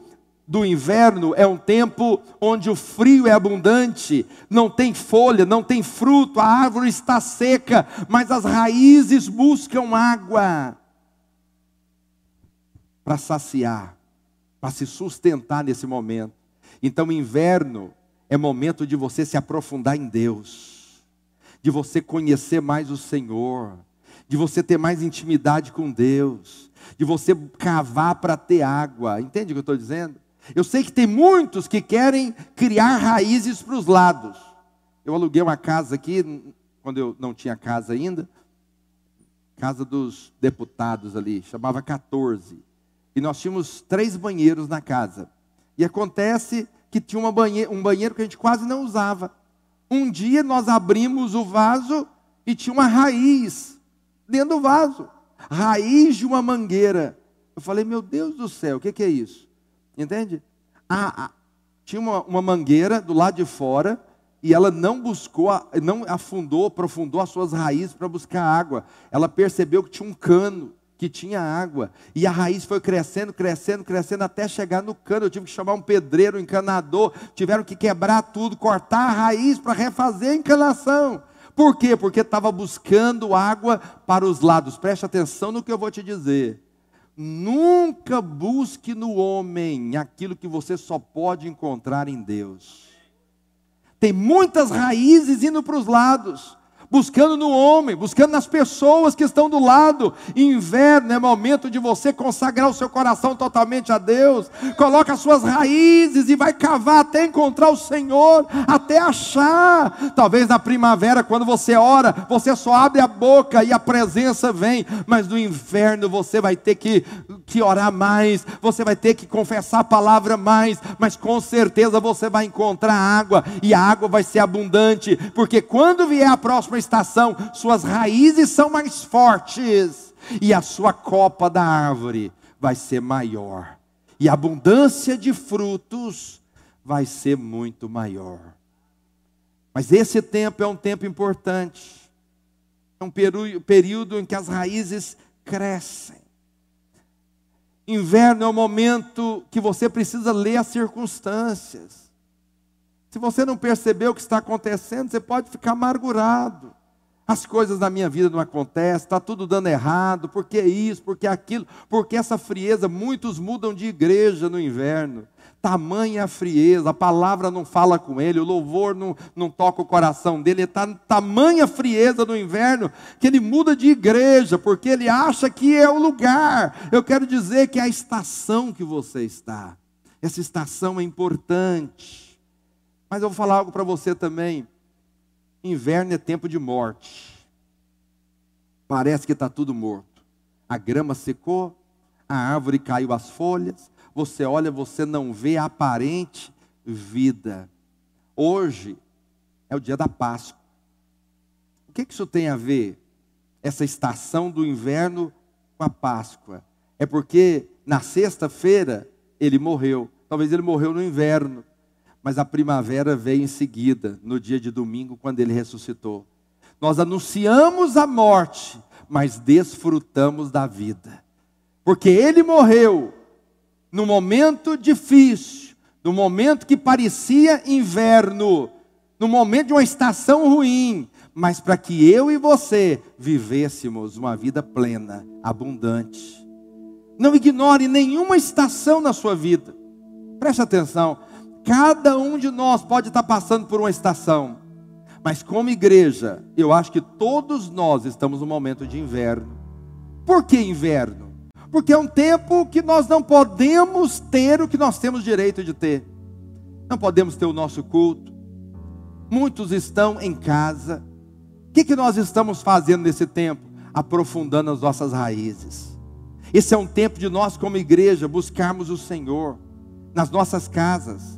do inverno é um tempo onde o frio é abundante, não tem folha, não tem fruto, a árvore está seca, mas as raízes buscam água para saciar, para se sustentar nesse momento. Então, inverno é momento de você se aprofundar em Deus, de você conhecer mais o Senhor, de você ter mais intimidade com Deus, de você cavar para ter água. Entende o que eu estou dizendo? Eu sei que tem muitos que querem criar raízes para os lados. Eu aluguei uma casa aqui, quando eu não tinha casa ainda, casa dos deputados ali, chamava 14. E nós tínhamos três banheiros na casa. E acontece que tinha banheiro, um banheiro que a gente quase não usava. Um dia nós abrimos o vaso e tinha uma raiz dentro do vaso raiz de uma mangueira. Eu falei, meu Deus do céu, o que, que é isso? Entende? Ah, ah, tinha uma, uma mangueira do lado de fora e ela não buscou, não afundou, aprofundou as suas raízes para buscar água. Ela percebeu que tinha um cano que tinha água. E a raiz foi crescendo, crescendo, crescendo até chegar no cano. Eu tive que chamar um pedreiro, um encanador. Tiveram que quebrar tudo, cortar a raiz para refazer a encanação. Por quê? Porque estava buscando água para os lados. Preste atenção no que eu vou te dizer. Nunca busque no homem aquilo que você só pode encontrar em Deus. Tem muitas raízes indo para os lados buscando no homem, buscando nas pessoas que estão do lado. Inverno é momento de você consagrar o seu coração totalmente a Deus. Coloca as suas raízes e vai cavar até encontrar o Senhor, até achar. Talvez na primavera, quando você ora, você só abre a boca e a presença vem, mas no inverno você vai ter que, que orar mais, você vai ter que confessar a palavra mais, mas com certeza você vai encontrar água e a água vai ser abundante, porque quando vier a próxima estação, suas raízes são mais fortes e a sua copa da árvore vai ser maior, e a abundância de frutos vai ser muito maior. Mas esse tempo é um tempo importante, é um período em que as raízes crescem. Inverno é o momento que você precisa ler as circunstâncias. Se você não percebeu o que está acontecendo, você pode ficar amargurado. As coisas na minha vida não acontecem, está tudo dando errado, por que isso, por que aquilo, por que essa frieza? Muitos mudam de igreja no inverno. Tamanha frieza, a palavra não fala com ele, o louvor não, não toca o coração dele, ele está tamanha frieza no inverno que ele muda de igreja, porque ele acha que é o lugar. Eu quero dizer que é a estação que você está. Essa estação é importante. Mas eu vou falar algo para você também. Inverno é tempo de morte. Parece que está tudo morto. A grama secou, a árvore caiu as folhas. Você olha, você não vê a aparente vida. Hoje é o dia da Páscoa. O que, que isso tem a ver? Essa estação do inverno com a Páscoa. É porque na sexta-feira ele morreu. Talvez ele morreu no inverno mas a primavera veio em seguida, no dia de domingo, quando ele ressuscitou. Nós anunciamos a morte, mas desfrutamos da vida, porque ele morreu no momento difícil, no momento que parecia inverno, no momento de uma estação ruim, mas para que eu e você vivêssemos uma vida plena, abundante. Não ignore nenhuma estação na sua vida. Preste atenção. Cada um de nós pode estar passando por uma estação, mas como igreja, eu acho que todos nós estamos no momento de inverno. Por que inverno? Porque é um tempo que nós não podemos ter o que nós temos direito de ter. Não podemos ter o nosso culto. Muitos estão em casa. O que, que nós estamos fazendo nesse tempo? Aprofundando as nossas raízes. Esse é um tempo de nós, como igreja, buscarmos o Senhor nas nossas casas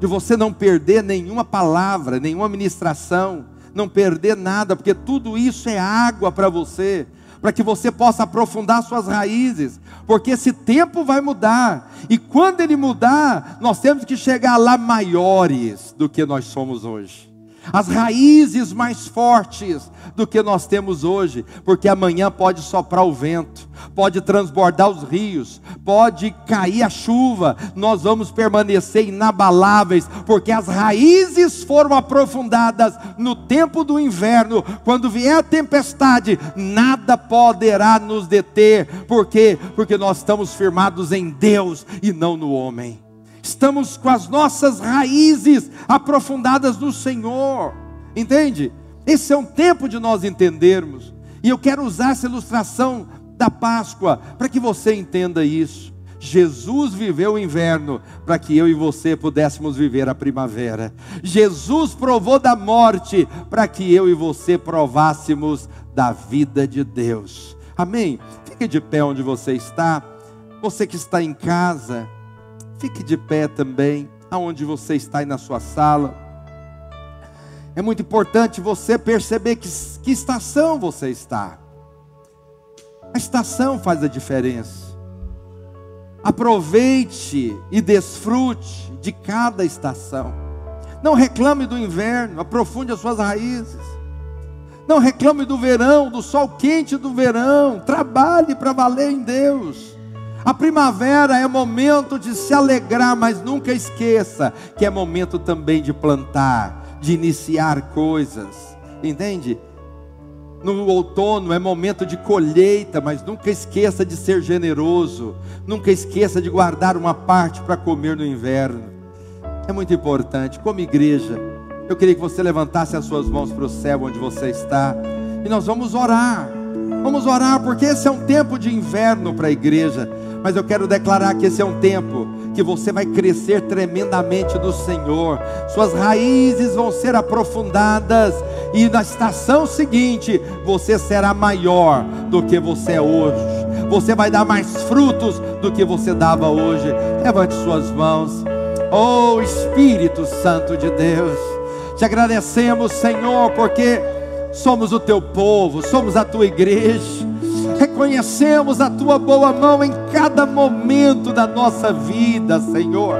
de você não perder nenhuma palavra, nenhuma ministração, não perder nada, porque tudo isso é água para você, para que você possa aprofundar suas raízes, porque esse tempo vai mudar, e quando ele mudar, nós temos que chegar lá maiores do que nós somos hoje as raízes mais fortes do que nós temos hoje, porque amanhã pode soprar o vento, pode transbordar os rios, pode cair a chuva, nós vamos permanecer inabaláveis, porque as raízes foram aprofundadas no tempo do inverno, quando vier a tempestade, nada poderá nos deter, por quê? Porque nós estamos firmados em Deus e não no homem estamos com as nossas raízes aprofundadas no Senhor, entende? Esse é um tempo de nós entendermos, e eu quero usar essa ilustração da Páscoa para que você entenda isso. Jesus viveu o inverno para que eu e você pudéssemos viver a primavera. Jesus provou da morte para que eu e você provássemos da vida de Deus. Amém? Fique de pé onde você está. Você que está em casa, Fique de pé também, aonde você está aí na sua sala. é muito importante você perceber que, que estação você está. A estação faz a diferença. Aproveite e desfrute de cada estação. Não reclame do inverno, aprofunde as suas raízes. Não reclame do verão, do sol quente do verão. Trabalhe para valer em Deus. A primavera é momento de se alegrar, mas nunca esqueça que é momento também de plantar, de iniciar coisas. Entende? No outono é momento de colheita, mas nunca esqueça de ser generoso. Nunca esqueça de guardar uma parte para comer no inverno. É muito importante, como igreja, eu queria que você levantasse as suas mãos para o céu onde você está. E nós vamos orar. Vamos orar, porque esse é um tempo de inverno para a igreja. Mas eu quero declarar que esse é um tempo que você vai crescer tremendamente no Senhor. Suas raízes vão ser aprofundadas. E na estação seguinte, você será maior do que você é hoje. Você vai dar mais frutos do que você dava hoje. Levante suas mãos. Oh Espírito Santo de Deus. Te agradecemos, Senhor, porque somos o teu povo, somos a tua igreja. Reconhecemos a tua boa mão em cada momento da nossa vida, Senhor.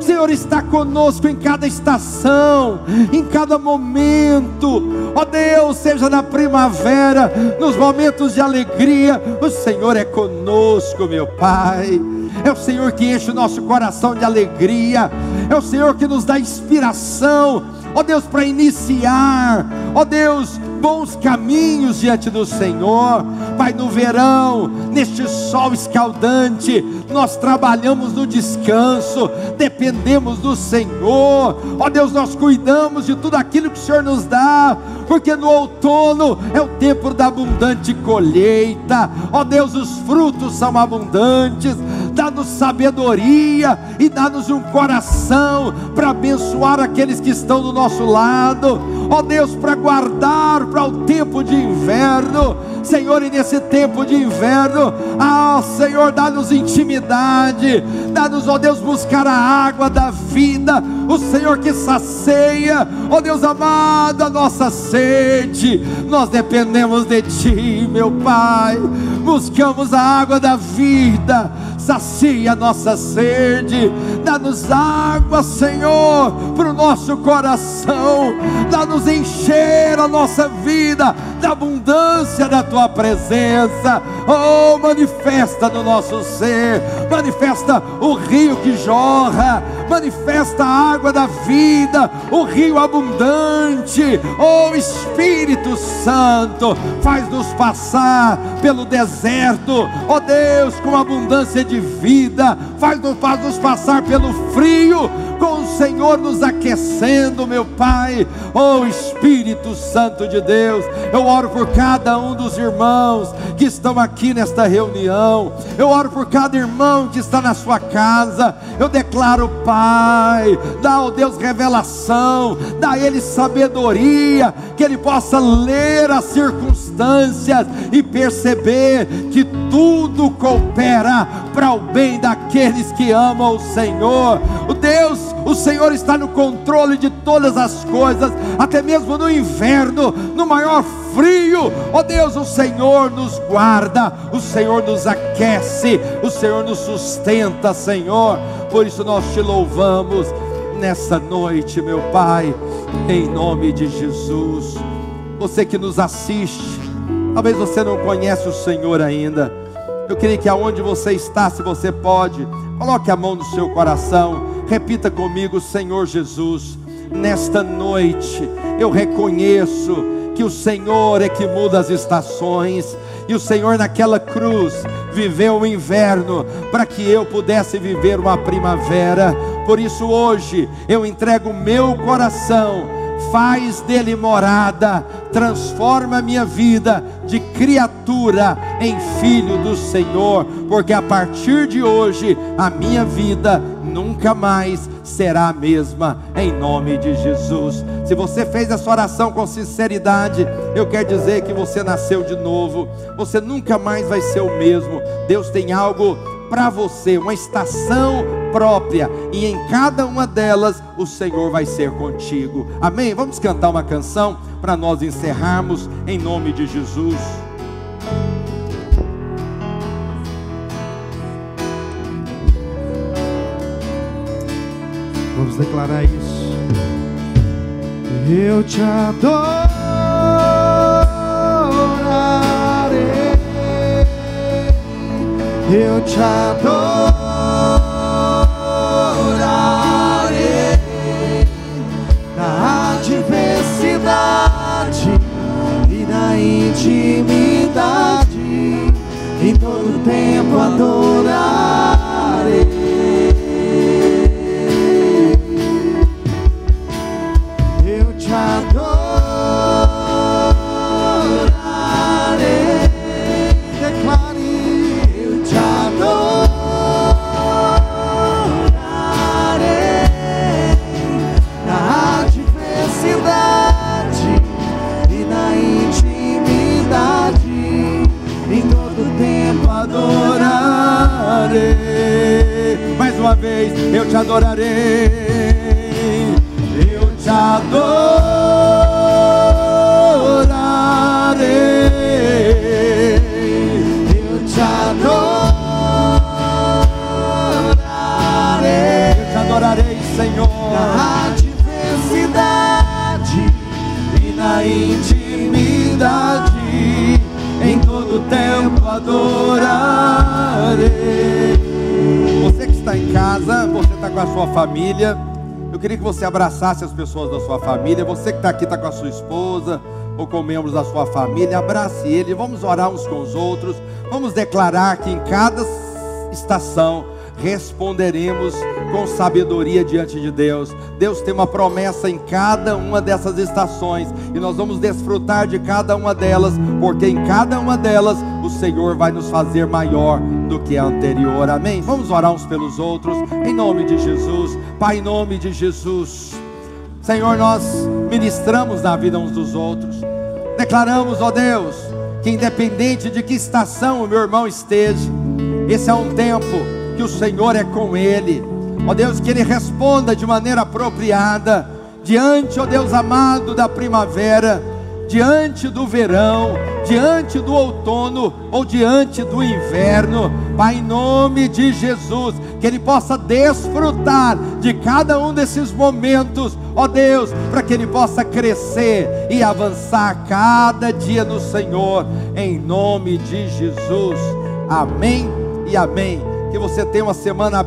O Senhor está conosco em cada estação, em cada momento. Ó oh Deus, seja na primavera, nos momentos de alegria, o Senhor é conosco, meu Pai. É o Senhor que enche o nosso coração de alegria. É o Senhor que nos dá inspiração ó Deus, para iniciar, ó Deus, bons caminhos diante do Senhor. Pai, no verão, neste sol escaldante, nós trabalhamos no descanso, dependemos do Senhor. Ó Deus, nós cuidamos de tudo aquilo que o Senhor nos dá, porque no outono é o tempo da abundante colheita. Ó Deus, os frutos são abundantes dá-nos sabedoria e dá-nos um coração para abençoar aqueles que estão do nosso lado, ó Deus, para guardar para o tempo de inverno, Senhor, e nesse tempo de inverno, ah, Senhor, dá-nos intimidade, dá-nos, ó Deus, buscar a água da vida, o Senhor que sacia, ó Deus amado, a nossa sede, nós dependemos de Ti, meu Pai, buscamos a água da vida, sacia a nossa sede, dá-nos água, Senhor, para o nosso coração, dá-nos encher a nossa vida da abundância da tua presença, oh, manifesta no nosso ser, manifesta o rio que jorra, manifesta a água da vida, o rio abundante, oh Espírito Santo, faz-nos passar pelo deserto, oh Deus, com abundância de vida, faz-nos faz passar pelo frio, com o Senhor nos aquecendo, meu Pai, oh Espírito Santo de Deus, eu oro por cada um dos irmãos que estão aqui nesta reunião, eu oro por cada irmão que está na sua casa, eu declaro, Pai, dá ao Deus revelação, dá a Ele sabedoria, que Ele possa ler as circunstâncias e perceber que tudo coopera para o bem daqueles que amam o Senhor. O Deus, o Senhor está no controle de todas as coisas, até mesmo no inverno, no maior frio. Ó oh Deus, o Senhor nos guarda, o Senhor nos aquece, o Senhor nos sustenta, Senhor. Por isso nós te louvamos nessa noite, meu Pai, em nome de Jesus. Você que nos assiste, talvez você não conhece o Senhor ainda. Eu queria que aonde você está, se você pode, coloque a mão no seu coração, repita comigo, Senhor Jesus, nesta noite eu reconheço que o Senhor é que muda as estações, e o Senhor naquela cruz viveu o inverno para que eu pudesse viver uma primavera. Por isso hoje eu entrego o meu coração faz dele morada, transforma minha vida de criatura em filho do Senhor, porque a partir de hoje a minha vida nunca mais será a mesma, em nome de Jesus. Se você fez essa oração com sinceridade, eu quero dizer que você nasceu de novo, você nunca mais vai ser o mesmo. Deus tem algo para você, uma estação própria, e em cada uma delas o Senhor vai ser contigo. Amém? Vamos cantar uma canção para nós encerrarmos em nome de Jesus. Vamos declarar isso. Eu te adorarei. Eu te adorarei na adversidade e na intimidade. Em todo tempo adorarei. Adorarei. Mais uma vez, eu te adorarei. Eu te adorarei. Eu te adorarei. Eu te adorarei, Senhor. na adversidade e na intimidade, em todo tempo adorarei. Casa, você está com a sua família, eu queria que você abraçasse as pessoas da sua família. Você que está aqui está com a sua esposa ou com membros da sua família, abrace ele. Vamos orar uns com os outros. Vamos declarar que em cada estação responderemos com sabedoria diante de Deus. Deus tem uma promessa em cada uma dessas estações e nós vamos desfrutar de cada uma delas, porque em cada uma delas o Senhor vai nos fazer maior do que anterior. Amém? Vamos orar uns pelos outros em nome de Jesus. Pai, em nome de Jesus. Senhor, nós ministramos na vida uns dos outros. Declaramos, ó Deus, que independente de que estação o meu irmão esteja, esse é um tempo que o Senhor é com ele. Ó Deus, que ele responda de maneira apropriada diante, ó Deus amado, da primavera, diante do verão, diante do outono ou diante do inverno. Pai, em nome de Jesus, que ele possa desfrutar de cada um desses momentos, ó Deus, para que ele possa crescer e avançar cada dia no Senhor, em nome de Jesus. Amém e amém. Que você tenha uma semana